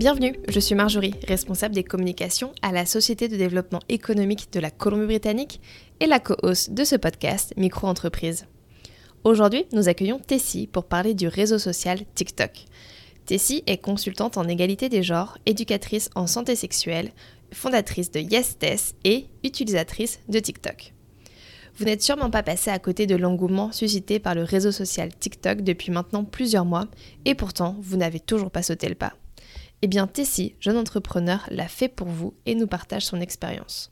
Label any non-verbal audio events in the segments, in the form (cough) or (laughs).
Bienvenue, je suis Marjorie, responsable des communications à la Société de développement économique de la Colombie-Britannique et la co-host de ce podcast Micro-entreprise. Aujourd'hui, nous accueillons Tessie pour parler du réseau social TikTok. Tessie est consultante en égalité des genres, éducatrice en santé sexuelle, fondatrice de YesTess et utilisatrice de TikTok. Vous n'êtes sûrement pas passé à côté de l'engouement suscité par le réseau social TikTok depuis maintenant plusieurs mois, et pourtant vous n'avez toujours pas sauté le pas. Eh bien, Tessie, jeune entrepreneur, l'a fait pour vous et nous partage son expérience.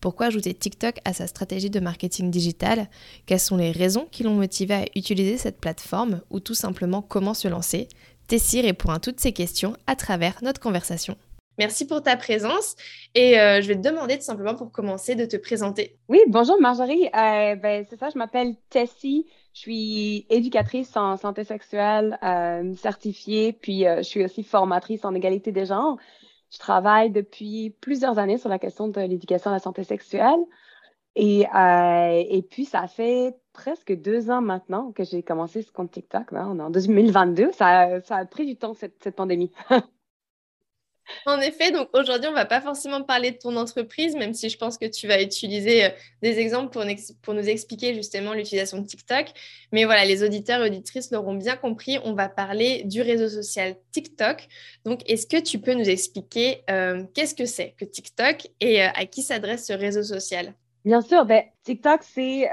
Pourquoi ajouter TikTok à sa stratégie de marketing digital? Quelles sont les raisons qui l'ont motivé à utiliser cette plateforme ou tout simplement comment se lancer? Tessie répond à toutes ces questions à travers notre conversation. Merci pour ta présence et euh, je vais te demander tout simplement pour commencer de te présenter. Oui, bonjour Marjorie. Euh, ben, c'est ça, je m'appelle Tessie. Je suis éducatrice en santé sexuelle euh, certifiée, puis je suis aussi formatrice en égalité des genres. Je travaille depuis plusieurs années sur la question de l'éducation à la santé sexuelle. Et, puis, ça fait presque deux ans maintenant que j'ai commencé ce compte TikTok. Hein, on est en 2022. Ça, a pris du temps, cette pandémie. (laughs) En effet, donc aujourd'hui, on va pas forcément parler de ton entreprise, même si je pense que tu vas utiliser euh, des exemples pour, pour nous expliquer justement l'utilisation de TikTok. Mais voilà, les auditeurs et auditrices l'auront bien compris, on va parler du réseau social TikTok. Donc, est-ce que tu peux nous expliquer euh, qu'est-ce que c'est que TikTok et euh, à qui s'adresse ce réseau social? Bien sûr, ben, TikTok, c'est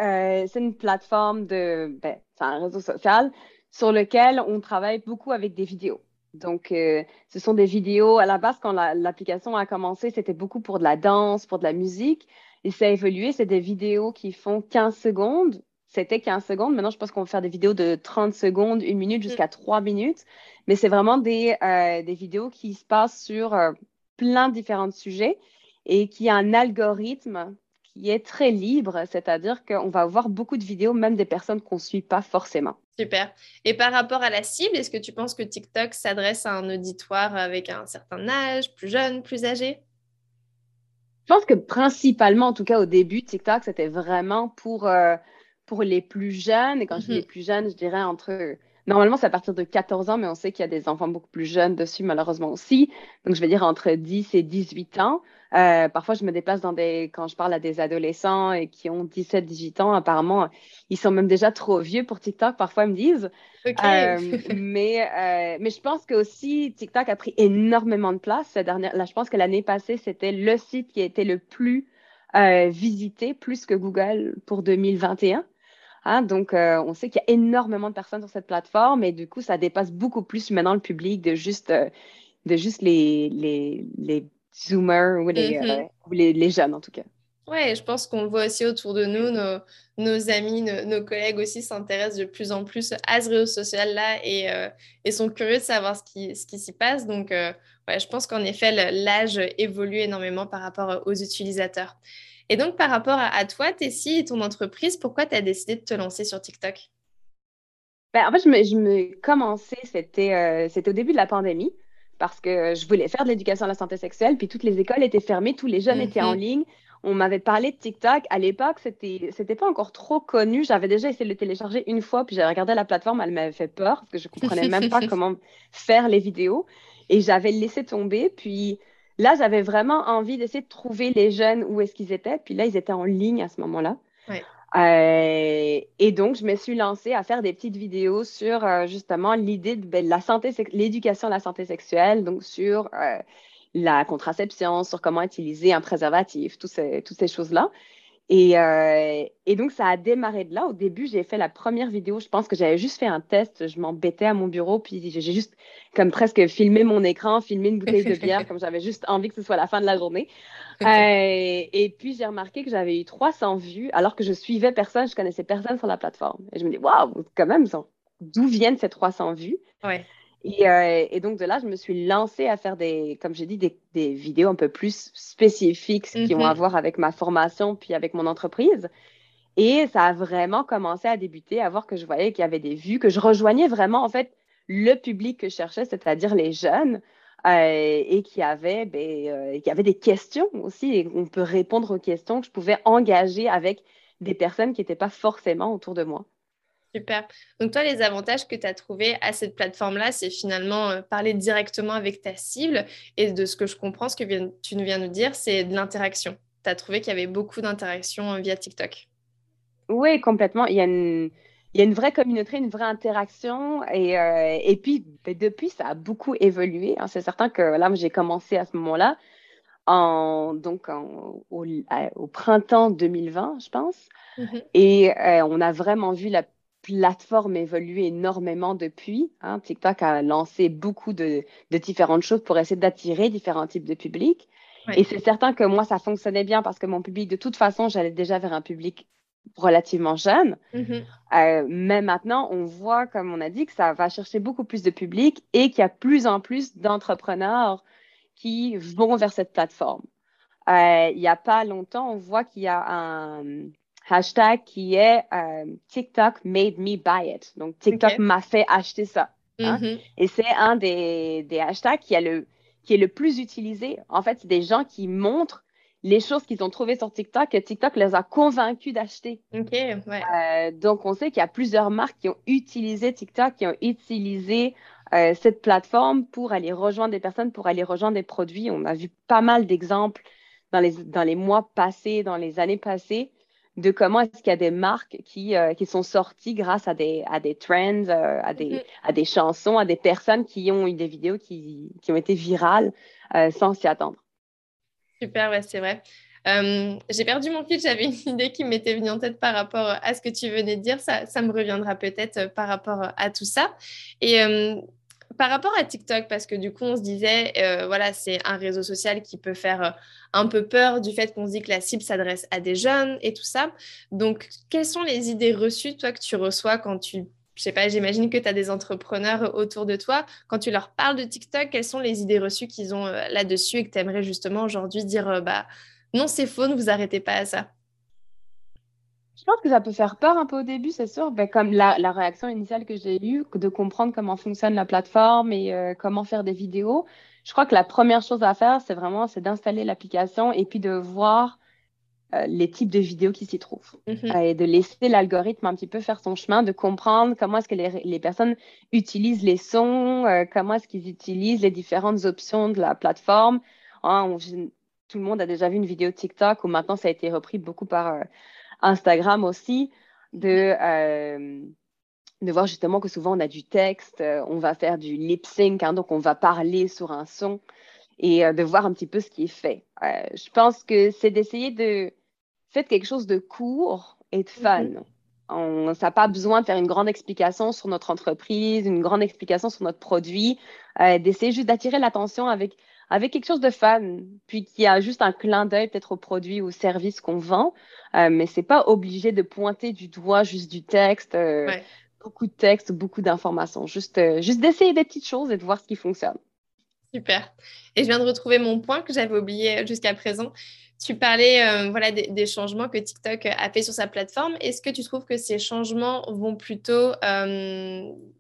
une plateforme de, ben, c'est un réseau social sur lequel on travaille beaucoup avec des vidéos. Donc, euh, ce sont des vidéos. À la base, quand l'application a commencé, c'était beaucoup pour de la danse, pour de la musique. Et ça a évolué. C'est des vidéos qui font 15 secondes. C'était 15 secondes. Maintenant, je pense qu'on va faire des vidéos de 30 secondes, une minute jusqu'à 3 minutes. Mais c'est vraiment des, euh, des, vidéos qui se passent sur euh, plein de différents sujets et qui a un algorithme qui est très libre, c'est-à-dire qu'on va voir beaucoup de vidéos, même des personnes qu'on ne suit pas forcément. Super. Et par rapport à la cible, est-ce que tu penses que TikTok s'adresse à un auditoire avec un certain âge, plus jeune, plus âgé? Je pense que principalement, en tout cas au début, TikTok, c'était vraiment pour, euh, pour les plus jeunes. Et quand je dis les mhm. plus jeunes, je dirais entre... Normalement, c'est à partir de 14 ans, mais on sait qu'il y a des enfants beaucoup plus jeunes dessus, malheureusement aussi. Donc, je vais dire entre 10 et 18 ans. Euh, parfois, je me déplace dans des, quand je parle à des adolescents et qui ont 17, 18 ans, apparemment, ils sont même déjà trop vieux pour TikTok, parfois ils me disent. Euh, mais, euh, mais je pense que aussi TikTok a pris énormément de place cette dernière. Là, je pense que l'année passée, c'était le site qui a été le plus visité, plus que Google pour 2021. Hein, donc, on sait qu'il y a énormément de personnes sur cette plateforme et du coup, ça dépasse beaucoup plus maintenant le public de juste, de juste les, les, les Zoomers ou les, mm-hmm. euh, les, les, jeunes en tout cas. Ouais, je pense qu'on le voit aussi autour de nous, nos, nos amis, nos, collègues aussi s'intéressent de plus en plus à ce réseau social-là et, euh, et, sont curieux de savoir ce qui, ce qui s'y passe. Donc, euh, ouais, je pense qu'en effet, l'âge évolue énormément par rapport aux utilisateurs. Et donc, par rapport à, toi, Tessie et ton entreprise, pourquoi tu as décidé de te lancer sur TikTok? Ben, En fait, je me, je me commençais, c'était c'était au début de la pandémie parce que je voulais faire de l'éducation à la santé sexuelle, puis toutes les écoles étaient fermées, tous les jeunes étaient en mhm. ligne. On m'avait parlé de TikTok. À l'époque, c'était, c'était pas encore trop connu. J'avais déjà essayé de le télécharger une fois, puis j'avais regardé la plateforme. Elle m'avait fait peur parce que je comprenais même pas (laughs) comment faire les vidéos. Et j'avais laissé tomber. Puis là, j'avais vraiment envie d'essayer de trouver les jeunes où est-ce qu'ils étaient. Puis là, ils étaient en ligne à ce moment-là. Ouais. Euh, et donc, je me suis lancée à faire des petites vidéos sur euh, justement l'idée de ben, la santé, l'éducation à la santé sexuelle, donc sur euh, la contraception, sur comment utiliser un préservatif, ces, toutes ces choses-là. Et, et, donc, ça a démarré de là. Au début, j'ai fait la première vidéo. Je pense que j'avais juste fait un test. Je m'embêtais à mon bureau, puis j'ai juste comme presque filmé mon écran, filmé une bouteille de bière, (laughs) comme j'avais juste envie que ce soit la fin de la journée. Euh, et puis, j'ai remarqué que j'avais eu 300 vues alors que je suivais personne, je connaissais personne sur la plateforme. Et je me dis, waouh, quand même, d'où viennent ces 300 vues? Ouais. Et, euh, et, donc, de là, je me suis lancée à faire des, comme j'ai dit, des, des, vidéos un peu plus spécifiques qui ont à mm-hmm. voir avec ma formation puis avec mon entreprise. Et ça a vraiment commencé à débuter, à voir que je voyais qu'il y avait des vues, que je rejoignais vraiment, en fait, le public que je cherchais, c'est-à-dire les jeunes, euh, et qui avait, ben, euh, qui avait des questions aussi, et on peut répondre aux questions que je pouvais engager avec des personnes qui n'étaient pas forcément autour de moi. Super. Donc toi, les avantages que tu as trouvés à cette plateforme-là, c'est finalement euh, parler directement avec ta cible. Et de ce que je comprends, ce que tu nous viens de dire, c'est de l'interaction. Tu as trouvé qu'il y avait beaucoup d'interactions via TikTok. Oui, complètement. Il y a une, il y a une vraie communauté, une vraie interaction. Et, euh, et puis, ben, depuis, ça a beaucoup évolué. Hein. C'est certain que là, j'ai commencé à ce moment-là, en, donc au, au, printemps 2020, je pense. Mm-hmm. Et euh, on a vraiment vu la plateforme évoluer énormément depuis. Hein. TikTok a lancé beaucoup de, de, différentes choses pour essayer d'attirer différents types de publics. Et c'est certain que moi, ça fonctionnait bien parce que mon public, de toute façon, j'allais déjà vers un public relativement jeune. Mm-hmm. Euh, mais maintenant, on voit, comme on a dit, que ça va chercher beaucoup plus de public et qu'il y a plus en plus d'entrepreneurs qui vont vers cette plateforme. Euh, il n'y a pas longtemps, on voit qu'il y a un hashtag qui est euh, TikTok made me buy it. Donc, TikTok m'a fait acheter ça. Hein. Mm-hmm. Et c'est un des, des hashtags qui, a le, qui est le plus utilisé. En fait, c'est des gens qui montrent les choses qu'ils ont trouvées sur TikTok, TikTok les a convaincus d'acheter. OK, ouais. Euh, donc, on sait qu'il y a plusieurs marques qui ont utilisé TikTok, qui ont utilisé euh, cette plateforme pour aller rejoindre des personnes, pour aller rejoindre des produits. On a vu pas mal d'exemples dans les, dans les mois passés, dans les années passées, de comment est-ce qu'il y a des marques qui, euh, qui sont sorties grâce à des, à des trends, à, des, mm-hmm. à des chansons, à des personnes qui ont eu des vidéos qui, qui ont été virales sans s'y attendre. Super, ouais, c'est vrai. Euh, j'ai perdu mon fil, j'avais une idée qui m'était venue en tête par rapport à ce que tu venais de dire. Ça, ça me reviendra peut-être euh, par rapport à tout ça. Et euh, par rapport à TikTok, parce que du coup, on se disait, voilà, c'est un réseau social qui peut faire un peu peur du fait qu'on se dit que la cible s'adresse à des jeunes et tout ça. Donc, quelles sont les idées reçues, toi, que tu reçois quand tu je sais pas, j'imagine que tu as des entrepreneurs autour de toi. Quand tu leur parles de TikTok, quelles sont les idées reçues qu'ils ont euh, là-dessus et que tu aimerais justement aujourd'hui dire euh, bah non, c'est faux, ne vous arrêtez pas à ça? Je pense que ça peut faire peur un peu au début, c'est sûr. Ben, comme la, réaction initiale que j'ai eue, de comprendre comment fonctionne la plateforme et euh, comment faire des vidéos. Je crois que la première chose à faire, c'est vraiment c'est d'installer l'application et puis de voir euh, les types de vidéos qui s'y trouvent mhm. euh, et de laisser l'algorithme un petit peu faire son chemin, de comprendre comment est-ce que les, personnes utilisent les sons, comment est-ce qu'ils utilisent les différentes options de la plateforme. Hein, tout le monde a déjà vu une vidéo TikTok où maintenant ça a été repris beaucoup par Instagram aussi, de, de voir justement que souvent on a du texte, on va faire du lip sync, hein, donc on va parler sur un son et de voir un petit peu ce qui est fait. je pense que c'est d'essayer de faites quelque chose de court et de fun. Mhm. On, ça n'a pas besoin de faire une grande explication sur notre entreprise, une grande explication sur notre produit, euh, d'essayer juste d'attirer l'attention avec, avec quelque chose de fun, puis qui a juste un clin d'œil peut-être au produit ou au service qu'on vend, euh, mais c'est pas obligé de pointer du doigt juste du texte, euh, beaucoup de texte, beaucoup d'informations, juste, euh, juste d'essayer des petites choses et de voir ce qui fonctionne. Super. Et je viens de retrouver mon point que j'avais oublié jusqu'à présent. Tu parlais euh, voilà, des, changements que TikTok a fait sur sa plateforme. Est-ce que tu trouves que ces changements vont plutôt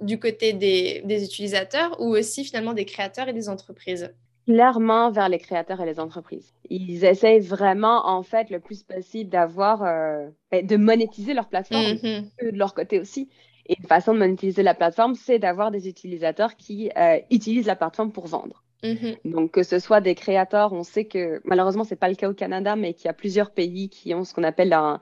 du côté des, utilisateurs ou aussi finalement des créateurs et des entreprises? Clairement vers les créateurs et les entreprises. Ils essayent vraiment, en fait, le plus possible d'avoir, euh, ben, de monétiser leur plateforme, mm-hmm. de leur côté aussi. Et une façon de monétiser la plateforme, c'est d'avoir des utilisateurs qui utilisent la plateforme pour vendre. Mm-hmm. Donc, que ce soit des créateurs, on sait que malheureusement, ce n'est pas le cas au Canada, mais qu'il y a plusieurs pays qui ont ce qu'on appelle un,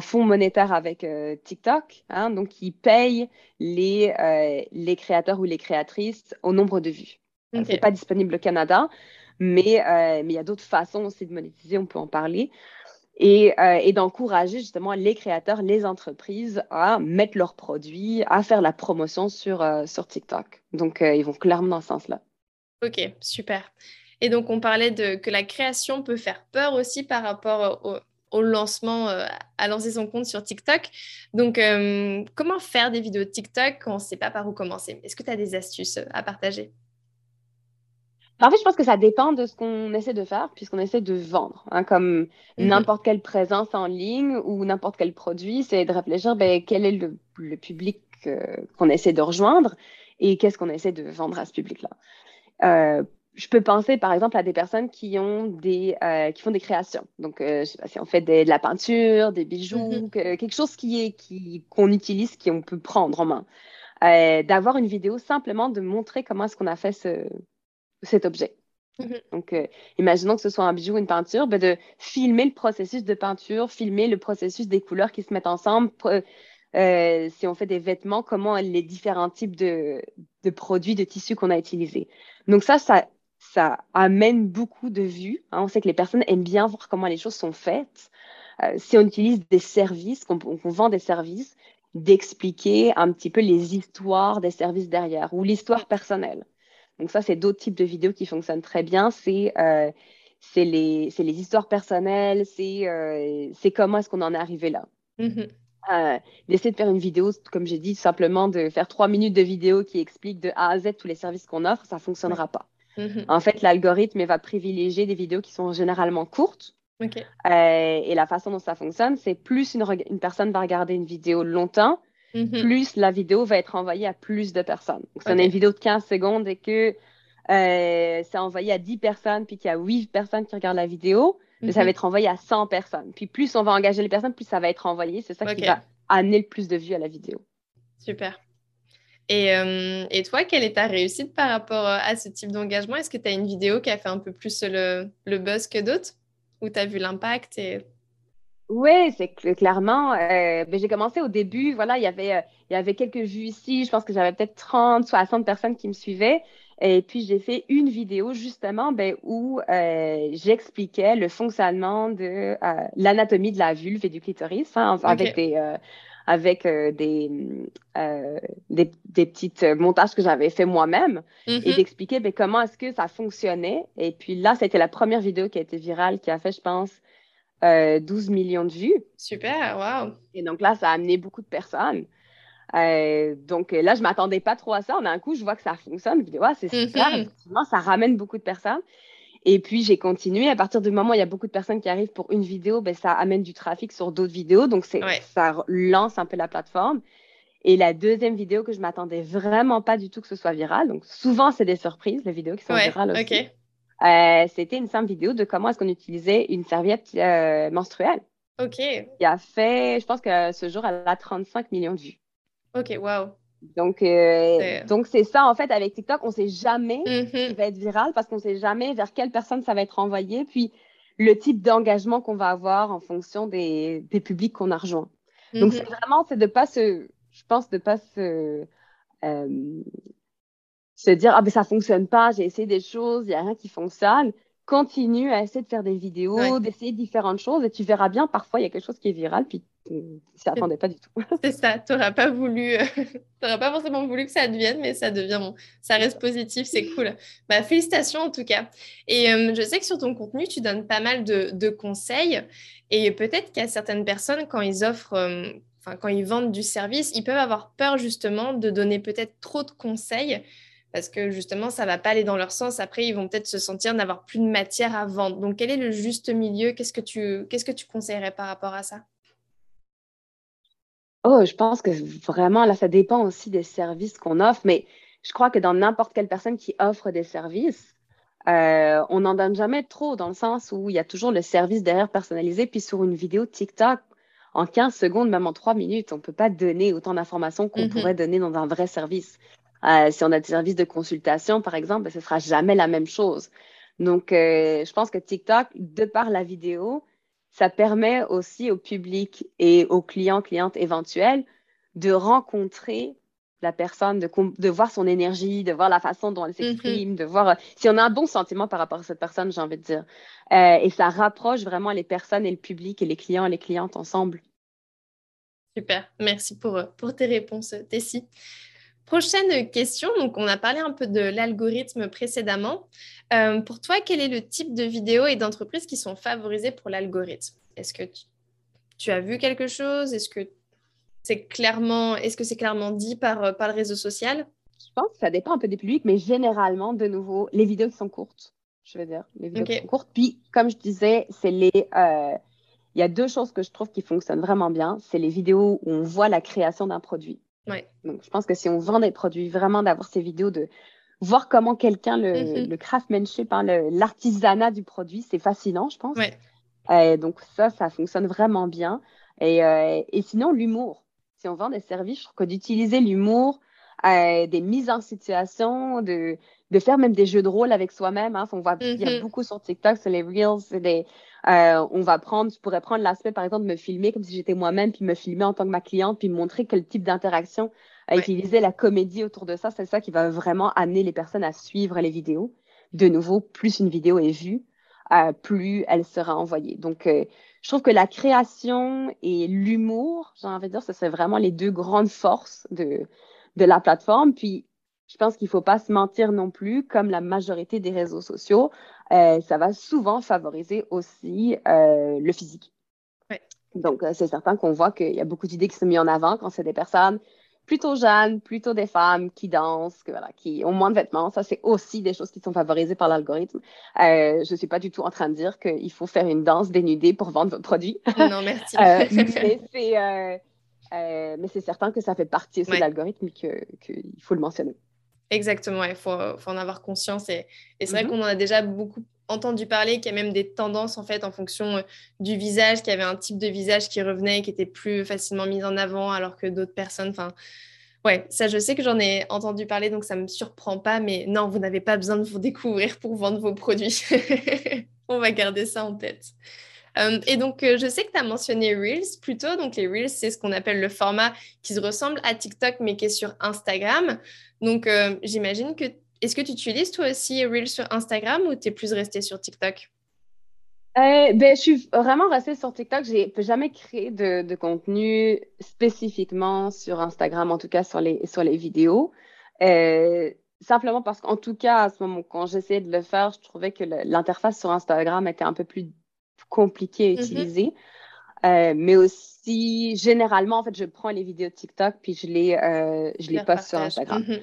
fonds monétaire avec euh, TikTok, hein, donc qui payent les, euh, les créateurs ou les créatrices au nombre de vues. Ce n'est pas disponible au Canada, mais euh, mais il y a d'autres façons aussi de monétiser, on peut en parler. Et, et d'encourager justement les créateurs, les entreprises à mettre leurs produits, à faire la promotion sur, sur TikTok. Donc, ils vont clairement dans ce sens-là. Ok, super. Et donc, on parlait de que la création peut faire peur aussi par rapport au, lancement, euh, à lancer son compte sur TikTok. Donc, euh, comment faire des vidéos TikTok quand on ne sait pas par où commencer? Est-ce que tu as des astuces à partager? En fait, je pense que ça dépend de ce qu'on essaie de faire, puisqu'on essaie de vendre. Hein, comme mhm. n'importe quelle présence en ligne ou n'importe quel produit, c'est de réfléchir ben, quel est le, public euh, qu'on essaie de rejoindre et qu'est-ce qu'on essaie de vendre à ce public-là. Euh, je peux penser par exemple à des personnes qui ont des euh, qui font des créations. Donc, je sais pas si on fait de la peinture, des bijoux, mhm. quelque chose qui est qui qu'on utilise, qu'on peut prendre en main. D'avoir une vidéo simplement de montrer comment est-ce qu'on a fait ce, cet objet. Mhm. Donc, euh, imaginons que ce soit un bijou ou une peinture, ben de filmer le processus de peinture, filmer le processus des couleurs qui se mettent ensemble. Euh, si on fait des vêtements, comment les différents types de, produits, de tissus qu'on a utilisés. Donc ça, ça, ça amène beaucoup de vues. Hein. On sait que les personnes aiment bien voir comment les choses sont faites. Euh, si on utilise des services, qu'on vend des services, d'expliquer un petit peu les histoires des services derrière ou l'histoire personnelle. Donc ça, c'est d'autres types de vidéos qui fonctionnent très bien. C'est euh, les, les, histoires personnelles, c'est euh, comment est-ce qu'on en est arrivé là. Mm-hmm. Euh, d'essayer de faire une vidéo, comme j'ai dit, simplement de faire trois minutes de vidéo qui explique de A à Z tous les services qu'on offre, ça ne fonctionnera pas. Mm-hmm. En fait, l'algorithme va privilégier des vidéos qui sont généralement courtes. et la façon dont ça fonctionne, c'est plus une, une, personne va regarder une vidéo longtemps, Mm-hmm. plus la vidéo va être envoyée à plus de personnes. Donc, si on a une vidéo de 15 secondes et que euh, c'est envoyé à 10 personnes, puis qu'il y a 8 personnes qui regardent la vidéo, ça va mm-hmm. être envoyé à 100 personnes. Puis plus on va engager les personnes, plus ça va être envoyé. C'est ça qui va amener le plus de vues à la vidéo. Super. Et, euh, et, toi, quelle est ta réussite par rapport à ce type d'engagement? Est-ce que tu as une vidéo qui a fait un peu plus le, le buzz que d'autres? Ou tu as vu l'impact et... Oui, c'est clairement. Euh, ben, j'ai commencé au début, voilà, il y avait, euh, il y avait quelques vues ici. Je pense que j'avais peut-être 30, 60 personnes qui me suivaient. Et puis, j'ai fait une vidéo justement ben, où euh, j'expliquais le fonctionnement de l'anatomie de la vulve et du clitoris hein, avec des, avec des, des, des petites montages que j'avais fait moi-même et mm-hmm. d'expliquer ben, comment est-ce que ça fonctionnait. Et puis là, c'était la première vidéo qui a été virale, qui a fait, je pense, 12 euh, millions de vues. Super, wow. Et donc là, ça a amené beaucoup de personnes. Euh, donc là, je ne m'attendais pas trop à ça. En un coup, je vois que ça fonctionne. Je dis, ouais, c'est super, mhm. effectivement, ça ramène beaucoup de personnes. Et puis, j'ai continué. À partir du moment où il y a beaucoup de personnes qui arrivent pour une vidéo, ben, ça amène du trafic sur d'autres vidéos. Donc, ça lance un peu la plateforme. Et la deuxième vidéo que je m'attendais vraiment pas du tout que ce soit viral. Donc, souvent, c'est des surprises, les vidéos qui sont virales aussi. Euh, c'était une simple vidéo de comment est-ce qu'on utilisait une serviette euh, menstruelle. OK. Qui a fait, je pense que ce jour, elle a 35 millions de vues. OK, wow. Donc, euh, donc c'est ça, en fait, avec TikTok, on ne sait jamais mm qui va être viral parce qu'on ne sait jamais vers quelle personne ça va être envoyé, puis le type d'engagement qu'on va avoir en fonction des, des publics qu'on a rejoints. Donc, mm-hmm. c'est vraiment, c'est de pas se, je pense, de pas se, se dire ah ben ça fonctionne pas, j'ai essayé des choses, il y a rien qui fonctionne. Continue à essayer de faire des vidéos, d'essayer différentes choses et tu verras bien parfois il y a quelque chose qui est viral puis tu t'y attendais pas du tout. (laughs) C'est ça, tu n'auras pas voulu, euh, (laughs) pas forcément voulu que ça devienne, mais ça devient bon, ça reste positif, c'est cool. Bah, félicitations en tout cas. Et euh, je sais que sur ton contenu, tu donnes pas mal de, de conseils et peut-être qu'il y a certaines personnes quand ils offrent, euh, enfin quand ils vendent du service, ils peuvent avoir peur justement de donner peut-être trop de conseils parce que justement, ça ne va pas aller dans leur sens. Après, ils vont peut-être se sentir n'avoir plus de matière à vendre. Donc, quel est le juste milieu? Qu'est-ce que tu, qu'est-ce que tu conseillerais par rapport à ça? Oh, je pense que vraiment, là, ça dépend aussi des services qu'on offre, mais je crois que dans n'importe quelle personne qui offre des services, euh, on n'en donne jamais trop dans le sens où il y a toujours le service derrière personnalisé. Puis sur une vidéo TikTok, en 15 secondes, même en 3 minutes, on ne peut pas donner autant d'informations qu'on mm-hmm. pourrait donner dans un vrai service. Euh, si on a des services de consultation, par exemple, ben, ce ne sera jamais la même chose. Donc, euh, je pense que TikTok, de par la vidéo, ça permet aussi au public et aux clients, clientes éventuels de rencontrer la personne, de, voir son énergie, de voir la façon dont elle mm-hmm. s'exprime, de voir euh, si on a un bon sentiment par rapport à cette personne, j'ai envie de dire. et ça rapproche vraiment les personnes et le public et les clients et les clientes ensemble. Super, merci pour, pour tes réponses, Tessie. Prochaine question, donc on a parlé un peu de l'algorithme précédemment. Euh, pour toi, quel est le type de vidéos et d'entreprises qui sont favorisées pour l'algorithme? Est-ce que tu, as vu quelque chose? Est-ce que c'est clairement, est -ce que c'est clairement dit par, euh, par le réseau social? Pense que ça dépend un peu des publics, mais généralement, de nouveau, les vidéos qui sont courtes, je veux dire, les vidéos qui sont courtes. Puis, comme je disais, c'est les... Euh, il y a deux choses que je trouve qui fonctionnent vraiment bien. C'est les vidéos où on voit la création d'un produit. Ouais. Donc, je pense que si on vend des produits, vraiment d'avoir ces vidéos de voir comment quelqu'un, le, mm-hmm. le craftsmanship, hein, l'artisanat du produit, c'est fascinant, je pense. Ouais. donc, ça, ça fonctionne vraiment bien. Et, euh, et sinon, l'humour. Si on vend des services, je trouve que d'utiliser l'humour, euh, des mises en situation, de, de faire même des jeux de rôle avec soi-même. Hein. On voit, il y a mm-hmm. beaucoup sur TikTok, sur les Reels, des, euh, on va prendre, je pourrais prendre l'aspect, par exemple, de me filmer comme si j'étais moi-même, puis me filmer en tant que ma cliente, puis montrer quel type d'interaction, à utiliser la comédie autour de ça. C'est ça qui va vraiment amener les personnes à suivre les vidéos. De nouveau, plus une vidéo est vue, euh, plus elle sera envoyée. Donc, euh, je trouve que la création et l'humour, j'ai envie de dire, ce serait vraiment les deux grandes forces de, de la plateforme. Puis, je pense qu'il ne faut pas se mentir non plus, comme la majorité des réseaux sociaux, euh, ça va souvent favoriser aussi euh, le physique. Donc, euh, c'est certain qu'on voit qu'il y a beaucoup d'idées qui sont mises en avant quand c'est des personnes plutôt jeunes, plutôt des femmes qui dansent, voilà, qui ont moins de vêtements. Ça, c'est aussi des choses qui sont favorisées par l'algorithme. je ne suis pas du tout en train de dire qu'il faut faire une danse dénudée pour vendre votre produit. Non, (laughs) merci. (laughs) mais c'est certain que ça fait partie aussi de l'algorithme et qu'il faut le mentionner. Exactement, il faut, en avoir conscience. Et, c'est vrai mmh qu'on en a déjà beaucoup entendu parler, qu'il y a même des tendances en fait en fonction euh, du visage, qu'il y avait un type de visage qui revenait, qui était plus facilement mis en avant, alors que d'autres personnes, enfin, ouais, ça je sais que j'en ai entendu parler, donc ça ne me surprend pas, mais non, vous n'avez pas besoin de vous découvrir pour vendre vos produits. (laughs) On va garder ça en tête. Euh, et donc, euh, je sais que tu as mentionné Reels plutôt. Donc, les Reels, c'est ce qu'on appelle le format qui se ressemble à TikTok, mais qui est sur Instagram. Donc, euh, j'imagine que. Est-ce que tu utilises toi aussi Reels sur Instagram ou tu es plus resté sur TikTok? Ben, je suis vraiment restée sur TikTok. Je n'ai jamais créé de, contenu spécifiquement sur Instagram, en tout cas sur les, sur les vidéos. simplement parce qu'en tout cas, à ce moment, quand j'essayais de le faire, je trouvais que l'interface sur Instagram était un peu plus compliqué à mm-hmm. utiliser. Euh, mais aussi, généralement, en fait, je prends les vidéos de TikTok puis je les, euh, je les poste sur Instagram. Mm-hmm.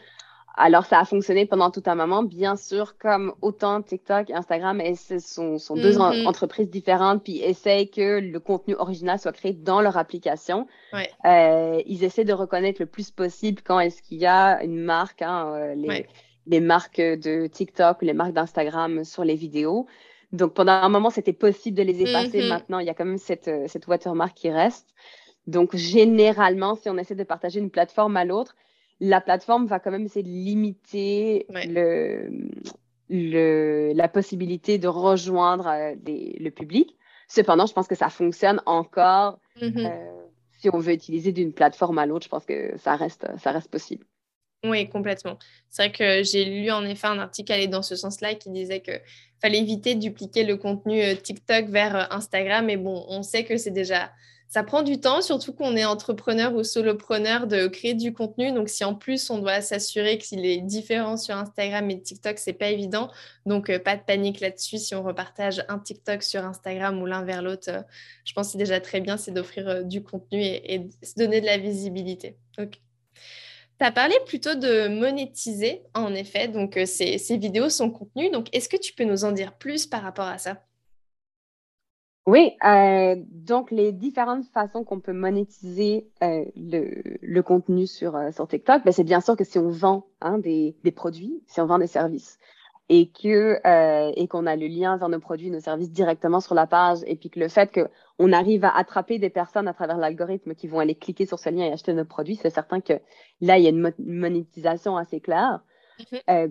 Alors, ça a fonctionné pendant tout un moment. Bien sûr, comme autant TikTok et Instagram ce sont, sont deux mm-hmm. entreprises différentes, puis essayent que le contenu original soit créé dans leur application. Euh, ils essaient de reconnaître le plus possible quand est-ce qu'il y a une marque, hein, les, les marques de TikTok ou les marques d'Instagram sur les vidéos. Donc pendant un moment, c'était possible de les effacer. Mhm. Maintenant, il y a quand même cette, euh, cette watermark qui reste. Donc généralement, si on essaie de partager une plateforme à l'autre, la plateforme va quand même essayer de limiter le, le, la possibilité de rejoindre euh, le public. Cependant, je pense que ça fonctionne encore. Mhm. Euh, si on veut utiliser d'une plateforme à l'autre, je pense que ça reste, ça reste possible. Oui, complètement. C'est vrai que j'ai lu en effet un article allé dans ce sens-là qui disait que fallait éviter de dupliquer le contenu euh, TikTok vers euh, Instagram. Mais bon, on sait que c'est déjà ça prend du temps, surtout qu'on est entrepreneur ou solopreneur de créer du contenu. Donc, si en plus on doit s'assurer qu'il est différent sur Instagram et TikTok, c'est pas évident. Donc, euh, pas de panique là-dessus. Si on repartage un TikTok sur Instagram ou l'un vers l'autre, je pense que c'est déjà très bien, c'est d'offrir du contenu et, se donner de la visibilité. Ok. Tu as parlé plutôt de monétiser, en effet, donc euh, ces, vidéos sont contenues. Donc, est-ce que tu peux nous en dire plus par rapport à ça? Oui, euh, donc les différentes façons qu'on peut monétiser euh, le, contenu sur, TikTok, ben, c'est bien sûr que si on vend hein, des, des, produits, si on vend des services et que et qu'on a le lien vers nos produits, nos services directement sur la page, et puis que le fait qu'on arrive à attraper des personnes à travers l'algorithme qui vont aller cliquer sur ce lien et acheter nos produits, c'est certain que là, il y a une monétisation assez claire. Euh,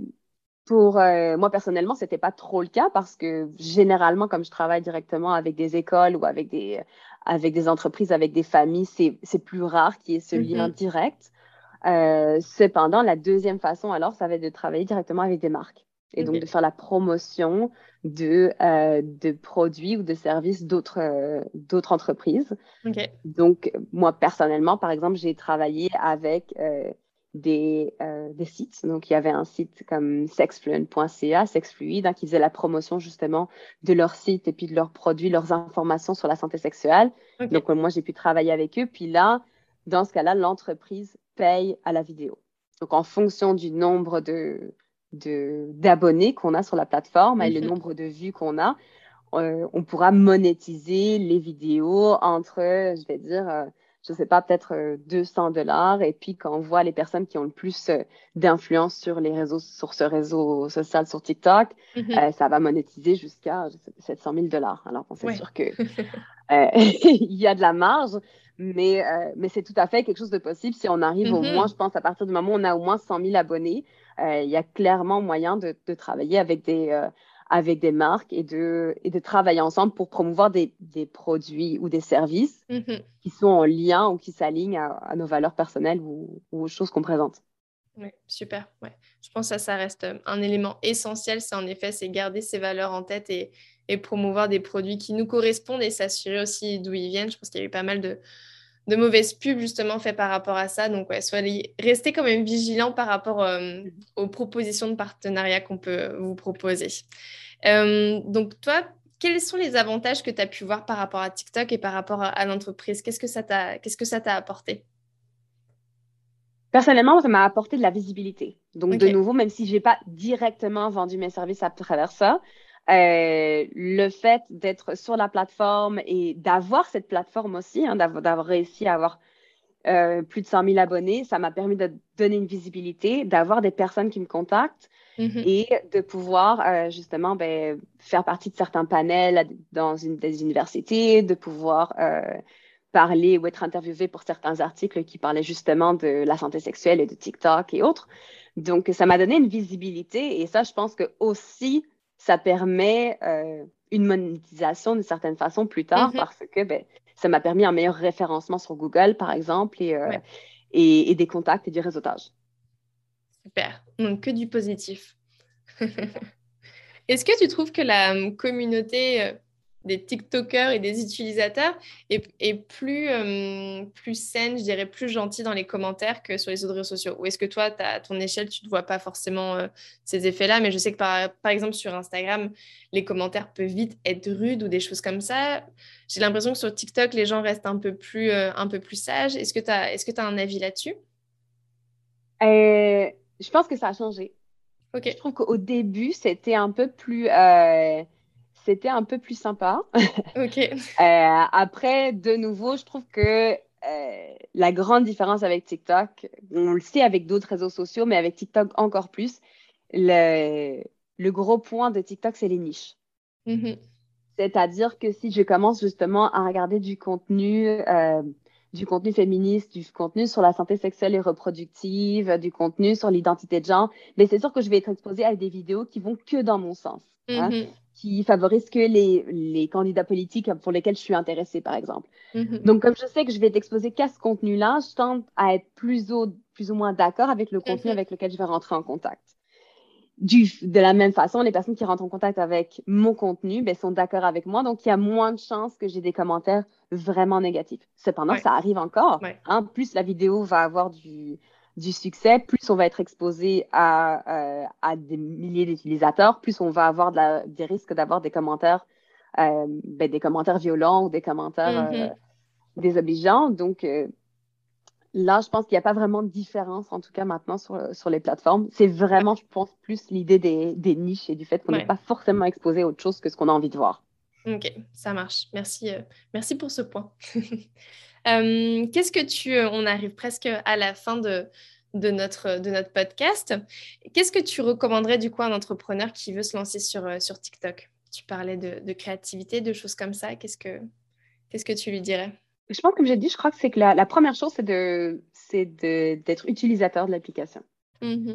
pour euh, moi, personnellement, ce n'était pas trop le cas parce que généralement, comme je travaille directement avec des écoles ou avec des, avec des entreprises, avec des familles, c'est plus rare qu'il y ait ce mm-hmm. lien direct. cependant, la deuxième façon, alors, ça va être de travailler directement avec des marques et donc de faire la promotion de, euh, de produits ou de services d'autres euh, d'autres entreprises. Donc, moi, personnellement, par exemple, j'ai travaillé avec euh, des, des sites. Donc, il y avait un site comme sexfluent.ca, Sexfluide, hein, qui faisait la promotion justement de leur site et puis de leurs produits, leurs informations sur la santé sexuelle. Donc, moi, j'ai pu travailler avec eux. Puis là, dans ce cas-là, l'entreprise paye à la vidéo. Donc, en fonction du nombre de, d'abonnés qu'on a sur la plateforme et le mhm. nombre de vues qu'on a, euh, on pourra monétiser les vidéos entre, je vais dire, euh, je ne sais pas, peut-être 200 euh, dollars. Et puis, quand on voit les personnes qui ont le plus d'influence sur les réseaux, sur ce réseau social, sur TikTok, mhm. ça va monétiser jusqu'à 700 000 dollars. Alors, on sait sûr que (laughs) (laughs) il y a de la marge, mais, mais c'est tout à fait quelque chose de possible si on arrive au mhm. moins, je pense, à partir du moment où on a au moins 100 000 abonnés, il y a clairement moyen de, de travailler avec des avec des marques et de, et de travailler ensemble pour promouvoir des, des produits ou des services mm-hmm. qui sont en lien ou qui s'alignent à, nos valeurs personnelles ou, aux choses qu'on présente. Super. Ouais. Je pense que ça, ça reste un élément essentiel. C'est en effet, c'est garder ces valeurs en tête et, et promouvoir des produits qui nous correspondent et s'assurer aussi d'où ils viennent. Je pense qu'il y a eu pas mal de, de mauvaises pubs justement faites par rapport à ça. Donc, ouais, soyez, restez quand même vigilant par rapport euh, aux propositions de partenariat qu'on peut vous proposer. Euh, donc, toi, quels sont les avantages que tu as pu voir par rapport à TikTok et par rapport à, l'entreprise? Qu'est-ce que ça t'a qu'est-ce que ça t'a apporté? Personnellement, ça m'a apporté de la visibilité. Donc, de nouveau, même si je n'ai pas directement vendu mes services à travers ça, euh, le fait d'être sur la plateforme et d'avoir cette plateforme aussi, hein, d'avoir réussi à avoir euh, plus de 100 000 abonnés, ça m'a permis de donner une visibilité, d'avoir des personnes qui me contactent mm-hmm. et de pouvoir euh, justement ben, faire partie de certains panels dans une, des universités, de pouvoir parler ou être interviewé pour certains articles qui parlaient justement de la santé sexuelle et de TikTok et autres. Donc, ça m'a donné une visibilité et ça, je pense que aussi, ça permet euh, une monétisation d'une certaine façon plus tard mm-hmm. parce que ben, ça m'a permis un meilleur référencement sur Google, par exemple, et, euh, et, des contacts et du réseautage. Super. Donc, que du positif. (laughs) Est-ce que tu trouves que la communauté euh, des TikTokers et des utilisateurs est, plus, euh, plus saine, je dirais plus gentille dans les commentaires que sur les autres réseaux sociaux Ou est-ce que toi, à ton échelle, tu ne vois pas forcément euh, ces effets-là? Mais je sais que par, par, exemple sur Instagram, les commentaires peuvent vite être rudes ou des choses comme ça. J'ai l'impression que sur TikTok, les gens restent un peu plus, euh, un peu plus sages. Est-ce que tu as, est as un avis là-dessus? Je pense que ça a changé. Ok. Je trouve qu'au début, c'était un peu plus c'était un peu plus sympa. OK. (laughs) Euh, après, de nouveau, je trouve que euh, la grande différence avec TikTok, on le sait avec d'autres réseaux sociaux, mais avec TikTok encore plus, le, le gros point de TikTok, c'est les niches. Mm-hmm. C'est-à-dire que si je commence justement à regarder du contenu, euh, du contenu féministe, du contenu sur la santé sexuelle et reproductive, du contenu sur l'identité de genre, mais c'est sûr que je vais être exposée à des vidéos qui vont que dans mon sens. Hein. Mm-hmm qui favorise que les, les, candidats politiques pour lesquels je suis intéressée, par exemple. Mm-hmm. Donc, comme je sais que je vais t'exposer qu'à ce contenu-là, je tente à être plus, ou, plus ou moins d'accord avec le contenu avec lequel je vais rentrer en contact. Du, de la même façon, les personnes qui rentrent en contact avec mon contenu ben, sont d'accord avec moi, donc il y a moins de chances que j'ai des commentaires vraiment négatifs. Cependant, ça arrive encore. Hein, plus la vidéo va avoir du, du succès, plus on va être exposé à, euh, à des milliers d'utilisateurs, plus on va avoir des risques d'avoir des commentaires, euh, ben, des commentaires violents ou des commentaires mm-hmm. euh, désobligeants. Donc là, je pense qu'il n'y a pas vraiment de différence, en tout cas maintenant sur, sur les plateformes. C'est vraiment, je pense, plus l'idée des, des, niches et du fait qu'on n'est pas forcément exposé à autre chose que ce qu'on a envie de voir. Ok, ça marche. Merci, merci pour ce point. (laughs) Euh, qu'est-ce que tu... Euh, on arrive presque à la fin de, de, notre, de notre podcast. Qu'est-ce que tu recommanderais du coup à un entrepreneur qui veut se lancer sur, euh, sur TikTok? Tu parlais de, créativité, de choses comme ça. Qu'est-ce que, tu lui dirais? Je pense, comme j'ai dit, je crois que c'est que la, première chose, c'est, de, c'est d'être utilisateur de l'application. Mmh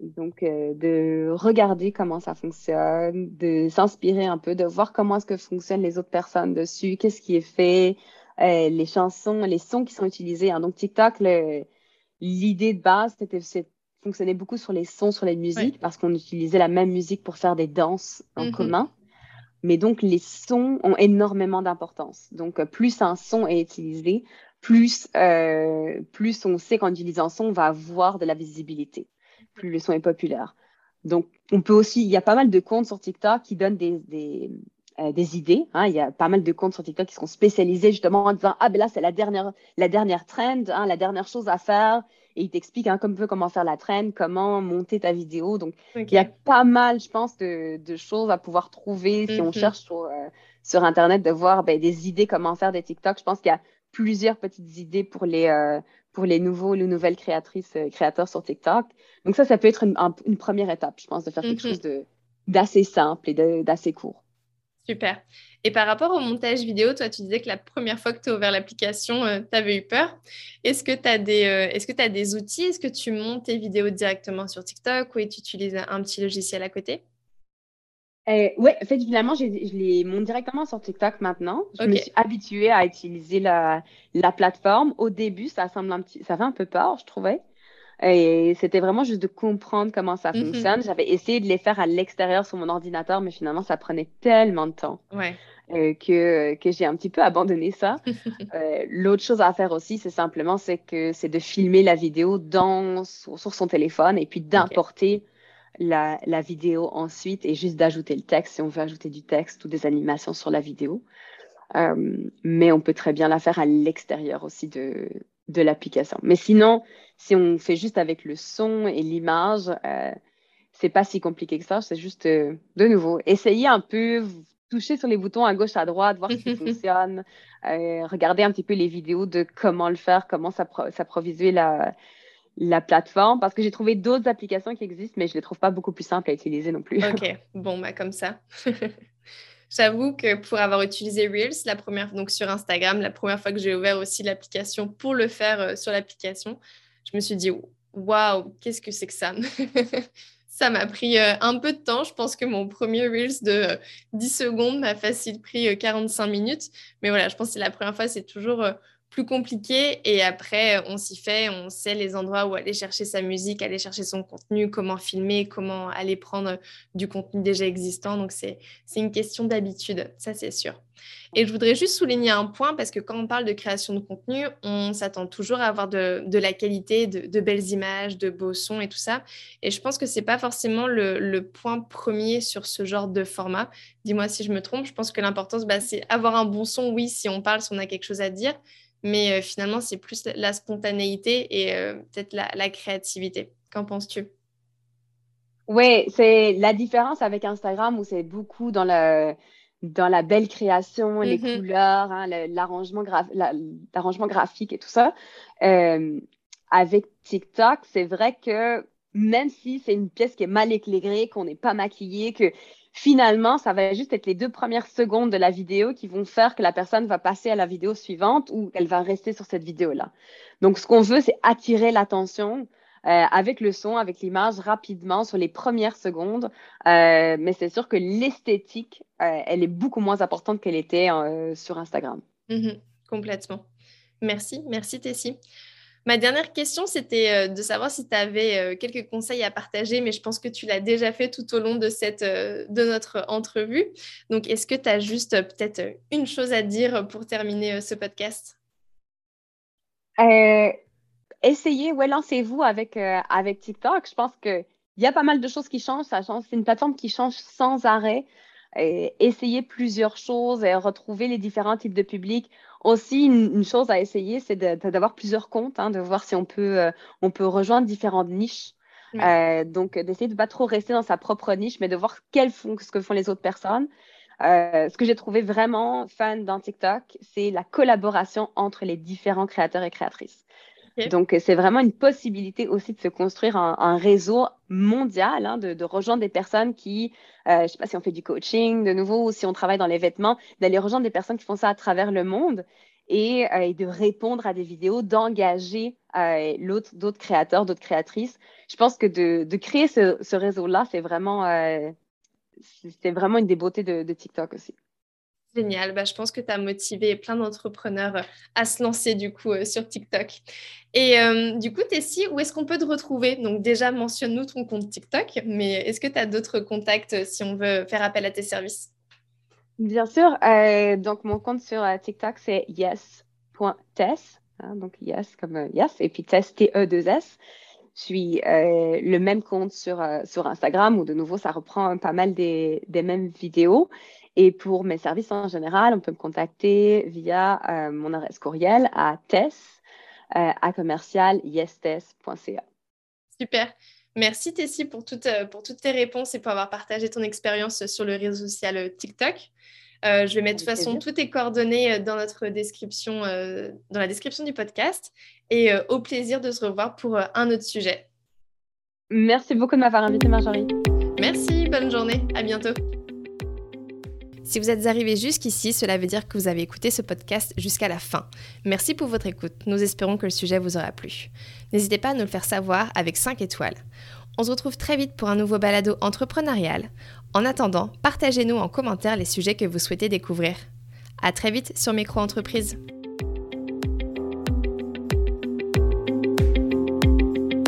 Donc, de regarder comment ça fonctionne, de s'inspirer un peu, de voir comment est-ce que fonctionnent les autres personnes dessus, qu'est-ce qui est fait, euh, les chansons, les sons qui sont utilisés. Hein. Donc, TikTok, l'idée de base, c'était fonctionnait beaucoup sur les sons, sur les musiques, parce qu'on utilisait la même musique pour faire des danses en mm-hmm. commun. Mais donc, les sons ont énormément d'importance. Donc, plus un son est utilisé, plus, euh, plus on sait qu'en utilisant un son, on va avoir de la visibilité, plus le son est populaire. Donc, on peut aussi, il y a pas mal de comptes sur TikTok qui donnent des, euh, des idées. Hein. Il y a pas mal de comptes sur TikTok qui sont spécialisés justement en disant ah ben là c'est la dernière la dernière trend, hein, la dernière chose à faire et il t'explique un peu comment faire la traîne, comment monter ta vidéo. Donc, il y a pas mal, je pense, de, choses à pouvoir trouver si on mm-hmm. cherche sur, euh, sur Internet, de voir ben, des idées comment faire des TikTok. Je pense qu'il y a plusieurs petites idées pour les, euh, pour les nouveaux, les nouvelles créatrices, euh, créateurs sur TikTok. Donc ça, ça peut être une, première étape, je pense, de faire quelque mm-hmm. chose d'assez simple et d'assez court. Super. Et par rapport au montage vidéo, toi, tu disais que la première fois que tu as ouvert l'application, euh, tu avais eu peur. Est-ce que tu as, des, est-ce que as des outils? Est-ce que tu montes tes vidéos directement sur TikTok ou tu utilises un petit logiciel à côté? Euh, oui, en fait, finalement, je les monte directement sur TikTok maintenant. Je me suis habituée à utiliser la, la plateforme. Au début, ça semble un petit, ça fait un peu peur, je trouvais. Et c'était vraiment juste de comprendre comment ça mm-hmm. fonctionne. J'avais essayé de les faire à l'extérieur sur mon ordinateur, mais finalement, ça prenait tellement de temps euh, que, que j'ai un petit peu abandonné ça. (laughs) euh, L'autre chose à faire aussi, c'est simplement c'est que c'est de filmer la vidéo dans, sur, son téléphone et puis d'importer la, la, vidéo ensuite et juste d'ajouter le texte si on veut ajouter du texte ou des animations sur la vidéo. Euh, mais on peut très bien la faire à l'extérieur aussi de, de l'application. Mais sinon, si on fait juste avec le son et l'image, euh, c'est pas si compliqué que ça. C'est juste, euh, de nouveau, essayer un peu, toucher sur les boutons à gauche, à droite, voir si ça (laughs) fonctionne, euh, regarder un petit peu les vidéos de comment le faire, comment s'approvisionner la, la plateforme parce que j'ai trouvé d'autres applications qui existent, mais je ne les trouve pas beaucoup plus simples à utiliser non plus. Ok, bon, bah comme ça. (laughs) J'avoue que pour avoir utilisé Reels, la première, donc sur Instagram, la première fois que j'ai ouvert aussi l'application pour le faire euh, sur l'application, je me suis dit, waouh, qu'est-ce que c'est que ça? (laughs) Ça m'a pris euh, un peu de temps. Je pense que mon premier Reels de 10 euh, secondes m'a facile pris 45 minutes. Mais voilà, je pense que la première fois, c'est toujours plus compliqué. Et après, on s'y fait, on sait les endroits où aller chercher sa musique, aller chercher son contenu, comment filmer, comment aller prendre du contenu déjà existant. Donc, c'est une question d'habitude, ça c'est sûr. Et je voudrais juste souligner un point, parce que quand on parle de création de contenu, on s'attend toujours à avoir de, la qualité, de, belles images, de beaux sons et tout ça. Et je pense que ce n'est pas forcément le, le, point premier sur ce genre de format. Dis-moi si je me trompe, je pense que l'importance, bah, c'est avoir un bon son, oui, si on parle, si on a quelque chose à dire, mais euh, finalement, c'est plus la spontanéité et euh, peut-être la, créativité. Qu'en penses-tu? Oui, c'est la différence avec Instagram où c'est beaucoup dans la, dans la belle création, les mm-hmm. couleurs, hein, l'arrangement graphique et tout ça. Euh, avec TikTok, c'est vrai que même si c'est une pièce qui est mal éclairée, qu'on n'est pas maquillé, que finalement, ça va juste être les deux premières secondes de la vidéo qui vont faire que la personne va passer à la vidéo suivante ou qu'elle va rester sur cette vidéo-là. Donc, ce qu'on veut, c'est attirer l'attention euh, avec le son, avec l'image rapidement sur les premières secondes. Euh, mais c'est sûr que l'esthétique, euh, elle est beaucoup moins importante qu'elle était sur Instagram. Mm-hmm. complètement. Merci, merci Tessie. Ma dernière question, c'était de savoir si tu avais quelques conseils à partager, mais je pense que tu l'as déjà fait tout au long de, cette, de notre entrevue. Donc, est-ce que tu as juste peut-être une chose à dire pour terminer ce podcast? Essayez, ouais, lancez-vous avec, avec TikTok. Je pense qu'il y a pas mal de choses qui changent. Ça change. C'est une plateforme qui change sans arrêt. essayez plusieurs choses et retrouver les différents types de publics. Aussi, une, chose à essayer, c'est d'avoir plusieurs comptes, hein, de voir si on peut, euh, on peut rejoindre différentes niches. Euh, donc, d'essayer de ne pas trop rester dans sa propre niche, mais de voir font, ce que font les autres personnes. Euh, ce que j'ai trouvé vraiment fun dans TikTok, c'est la collaboration entre les différents créateurs et créatrices. Donc, c'est vraiment une possibilité aussi de se construire un, réseau mondial, hein, de, rejoindre des personnes qui, euh, je ne sais pas si on fait du coaching de nouveau ou si on travaille dans les vêtements, d'aller rejoindre des personnes qui font ça à travers le monde et, euh, de répondre à des vidéos, d'engager euh, d'autres créateurs, d'autres créatrices. Je pense que de, créer ce, réseau-là, c'est vraiment une des beautés de TikTok aussi. Génial, bah, je pense que tu as motivé plein d'entrepreneurs euh, à se lancer du coup euh, sur TikTok. Et euh, du coup, Tessie, où est-ce qu'on peut te retrouver? Donc déjà, mentionne-nous ton compte TikTok, mais est-ce que tu as d'autres contacts si on veut faire appel à tes services? Bien sûr, donc mon compte sur TikTok, c'est yes.tess, hein, donc yes comme yes, et puis tess, T-E-2-S. Je suis le même compte sur, sur Instagram où de nouveau, ça reprend pas mal des, des mêmes vidéos. Et pour mes services en général, on peut me contacter via euh, mon adresse courriel à tess à commercial yestes.ca. Super. Merci Tessie pour pour toutes tes réponses et pour avoir partagé ton expérience sur le réseau social TikTok. Euh, je vais mettre de toute façon toutes tes coordonnées euh, dans notre description, euh, dans la description du podcast. Et au plaisir de se revoir pour un autre sujet. Merci beaucoup de m'avoir invité, Marjorie. Merci, bonne journée, à bientôt. Si vous êtes arrivé jusqu'ici, cela veut dire que vous avez écouté ce podcast jusqu'à la fin. Merci pour votre écoute. Nous espérons que le sujet vous aura plu. N'hésitez pas à nous le faire savoir avec 5 étoiles. On se retrouve très vite pour un nouveau balado entrepreneurial. En attendant, partagez-nous en commentaire les sujets que vous souhaitez découvrir. À très vite sur Micro Entreprise.